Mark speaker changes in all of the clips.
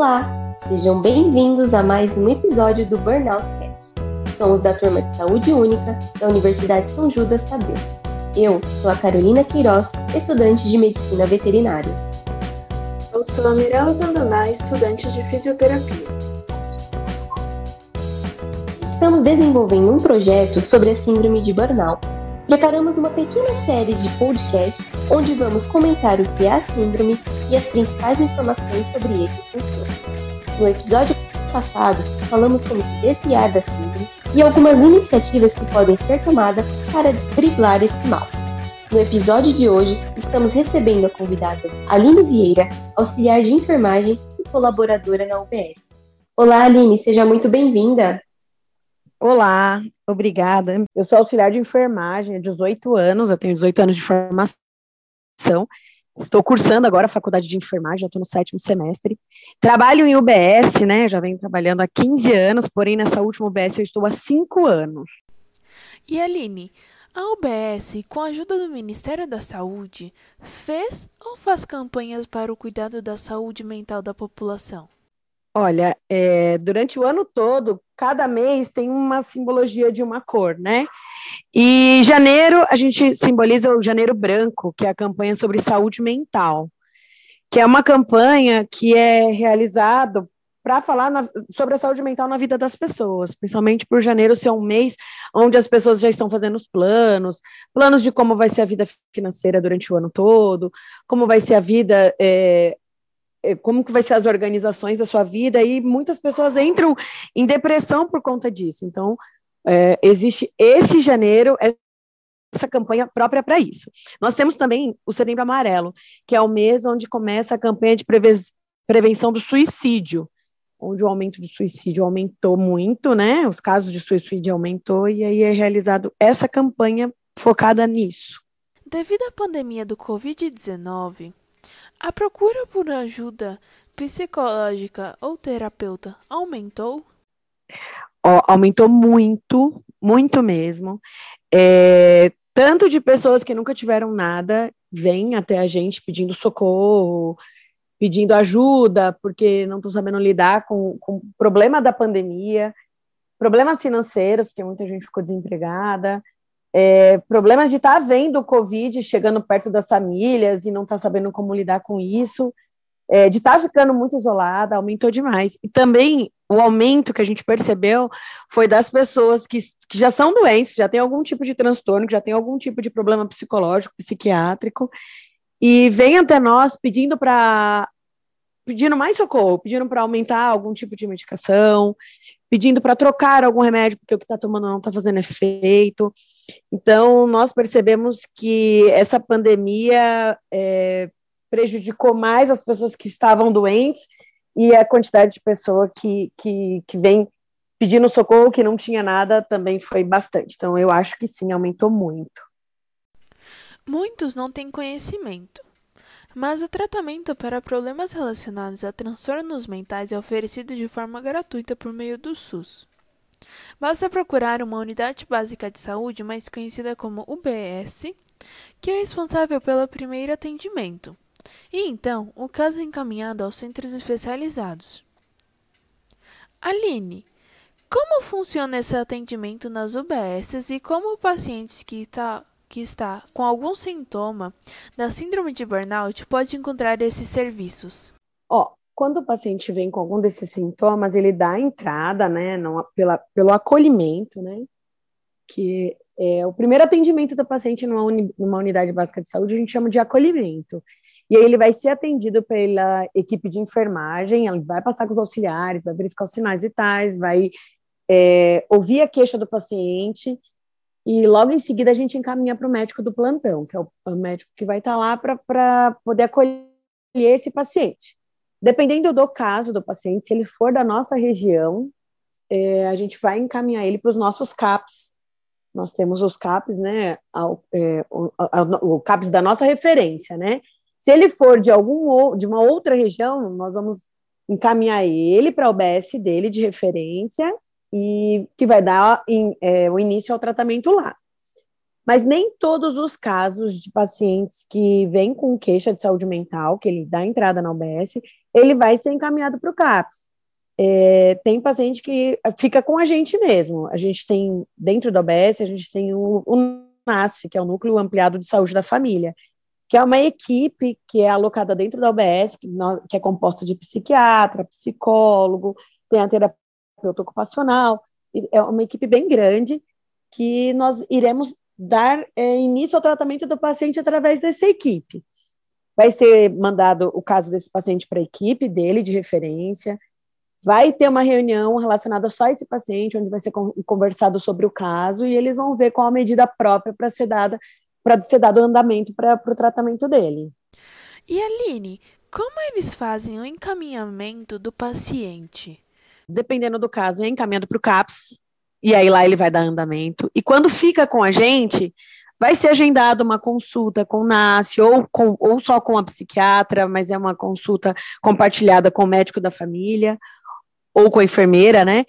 Speaker 1: Olá, sejam bem-vindos a mais um episódio do Burnout Cast. Somos da turma de Saúde Única da Universidade São Judas Tadeu. Eu sou a Carolina Queiroz, estudante de Medicina Veterinária.
Speaker 2: Eu sou a Mirella Zandaná, estudante de Fisioterapia.
Speaker 1: Estamos desenvolvendo um projeto sobre a síndrome de burnout. Preparamos uma pequena série de podcasts onde vamos comentar o que é a síndrome e as principais informações sobre esse transtorno. No episódio passado, falamos como se desviar da síndrome e algumas iniciativas que podem ser tomadas para driblar esse mal. No episódio de hoje, estamos recebendo a convidada Aline Vieira, auxiliar de enfermagem e colaboradora na UBS. Olá, Aline, seja muito bem-vinda.
Speaker 3: Olá, obrigada. Eu sou auxiliar de enfermagem há 18 anos, eu tenho 18 anos de formação Estou cursando agora a faculdade de enfermagem, já estou no sétimo semestre. Trabalho em UBS, né? Já venho trabalhando há 15 anos, porém nessa última UBS eu estou há 5 anos.
Speaker 2: E Aline, a UBS, com a ajuda do Ministério da Saúde, fez ou faz campanhas para o cuidado da saúde mental da população?
Speaker 3: Olha, é, durante o ano todo, cada mês tem uma simbologia de uma cor, né? E janeiro, a gente simboliza o Janeiro Branco, que é a campanha sobre saúde mental, que é uma campanha que é realizada para falar na, sobre a saúde mental na vida das pessoas, principalmente por janeiro ser um mês onde as pessoas já estão fazendo os planos, planos de como vai ser a vida financeira durante o ano todo, como vai ser a vida é, como que vai ser as organizações da sua vida, e muitas pessoas entram em depressão por conta disso. Então, é, existe esse janeiro, essa campanha própria para isso. Nós temos também o Setembro Amarelo, que é o mês onde começa a campanha de prevenção do suicídio, onde o aumento do suicídio aumentou muito, né? Os casos de suicídio aumentou, e aí é realizado essa campanha focada nisso.
Speaker 2: Devido à pandemia do Covid-19, a procura por ajuda psicológica ou terapeuta aumentou?
Speaker 3: Oh, aumentou muito, muito mesmo. É, tanto de pessoas que nunca tiveram nada vêm até a gente pedindo socorro, pedindo ajuda, porque não estão sabendo lidar com, com o problema da pandemia, problemas financeiros, porque muita gente ficou desempregada, é, problemas de estar tá vendo o Covid chegando perto das famílias e não estar tá sabendo como lidar com isso, é, de estar tá ficando muito isolada, aumentou demais. E também o aumento que a gente percebeu foi das pessoas que, que já são doentes, já têm algum tipo de transtorno, que já têm algum tipo de problema psicológico, psiquiátrico, e vem até nós pedindo para pedindo mais socorro, pedindo para aumentar algum tipo de medicação, pedindo para trocar algum remédio porque o que está tomando não está fazendo efeito. Então, nós percebemos que essa pandemia é, prejudicou mais as pessoas que estavam doentes e a quantidade de pessoa que, que, que vem pedindo socorro que não tinha nada também foi bastante. Então, eu acho que sim, aumentou muito.
Speaker 2: Muitos não têm conhecimento, mas o tratamento para problemas relacionados a transtornos mentais é oferecido de forma gratuita por meio do SUS. Basta procurar uma unidade básica de saúde, mais conhecida como UBS, que é responsável pelo primeiro atendimento, e então o caso é encaminhado aos centros especializados. Aline, como funciona esse atendimento nas UBSs e como o paciente que está, que está com algum sintoma da síndrome de burnout pode encontrar esses serviços?
Speaker 3: Ó, oh, quando o paciente vem com algum desses sintomas, ele dá entrada, né, não, pela, pelo acolhimento, né, que é o primeiro atendimento do paciente numa, uni, numa unidade básica de saúde, a gente chama de acolhimento. E aí ele vai ser atendido pela equipe de enfermagem, ela vai passar com os auxiliares, vai verificar os sinais vitais, vai é, ouvir a queixa do paciente, e logo em seguida a gente encaminha para o médico do plantão, que é o, o médico que vai estar lá para poder acolher esse paciente. Dependendo do caso do paciente, se ele for da nossa região, é, a gente vai encaminhar ele para os nossos CAPs. Nós temos os CAPs, né? Ao, é, o, o, CAPs da nossa referência, né? Se ele for de algum de uma outra região, nós vamos encaminhar ele para o BS dele de referência e que vai dar em, é, o início ao tratamento lá. Mas nem todos os casos de pacientes que vêm com queixa de saúde mental, que ele dá entrada na UBS, ele vai ser encaminhado para o CAPS. É, tem paciente que fica com a gente mesmo. A gente tem, dentro da OBS, a gente tem o, o que é o Núcleo Ampliado de Saúde da Família, que é uma equipe que é alocada dentro da OBS, que, que é composta de psiquiatra, psicólogo, tem a terapeuta ocupacional, é uma equipe bem grande que nós iremos dar é, início ao tratamento do paciente através dessa equipe. Vai ser mandado o caso desse paciente para a equipe dele de referência, vai ter uma reunião relacionada só a esse paciente, onde vai ser conversado sobre o caso e eles vão ver qual a medida própria para ser dada para ser dado andamento para o tratamento dele.
Speaker 2: E Aline, como eles fazem o encaminhamento do paciente?
Speaker 3: Dependendo do caso, é encaminhado para o CAPS, e aí lá ele vai dar andamento. E quando fica com a gente, vai ser agendada uma consulta com o NAS, ou, com, ou só com a psiquiatra, mas é uma consulta compartilhada com o médico da família, ou com a enfermeira, né?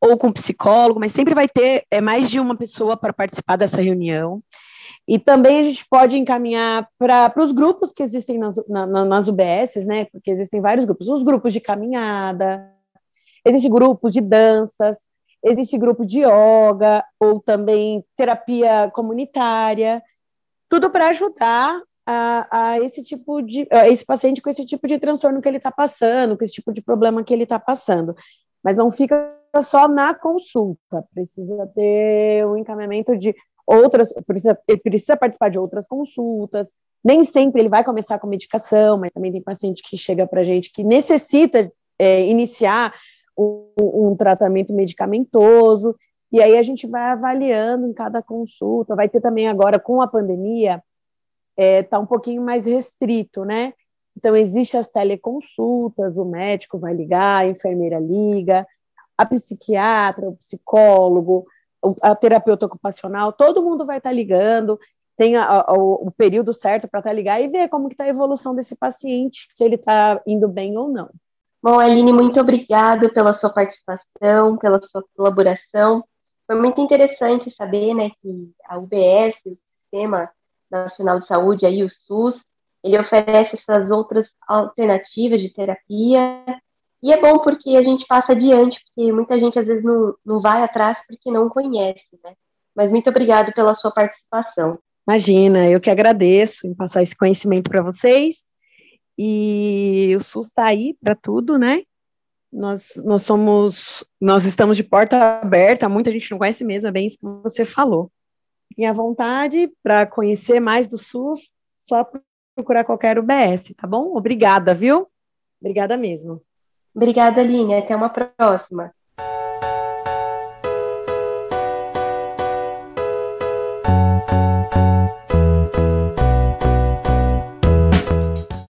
Speaker 3: Ou com o psicólogo, mas sempre vai ter é, mais de uma pessoa para participar dessa reunião. E também a gente pode encaminhar para os grupos que existem nas, na, nas UBSs, né? Porque existem vários grupos. Os grupos de caminhada, existem grupos de danças, existe grupo de yoga, ou também terapia comunitária, tudo para ajudar a, a, esse tipo de a esse paciente com esse tipo de transtorno que ele está passando, com esse tipo de problema que ele está passando. Mas não fica só na consulta, precisa ter um encaminhamento de outras, precisa, ele precisa participar de outras consultas. Nem sempre ele vai começar com medicação, mas também tem paciente que chega para a gente que necessita é, iniciar um, um, tratamento medicamentoso, e aí a gente vai avaliando em cada consulta. Vai ter também agora, com a pandemia, está é, tá um pouquinho mais restrito, né? Então, existe as teleconsultas, o médico vai ligar, a enfermeira liga, a psiquiatra, o psicólogo, a terapeuta ocupacional, todo mundo vai estar tá ligando, tem a, a, o, o, período certo para estar tá ligar e ver como está a evolução desse paciente, se ele está indo bem ou não.
Speaker 1: Bom, Aline, muito obrigado pela sua participação, pela sua colaboração. Foi muito interessante saber, né, que a UBS, o Sistema Nacional de Saúde, aí o SUS, ele oferece essas outras alternativas de terapia e é bom porque a gente passa adiante, porque muita gente às vezes não, não vai atrás porque não conhece, né? Mas muito obrigado pela sua participação.
Speaker 3: Imagina, eu que agradeço em passar esse conhecimento para vocês. E o SUS está aí para tudo, né? Nós, nós somos, nós estamos de porta aberta, muita gente não conhece mesmo, é bem isso que você falou. E à vontade para conhecer mais do SUS, só procurar qualquer UBS, tá bom? Obrigada, viu? Obrigada mesmo.
Speaker 1: Obrigada, Aline. Até uma próxima.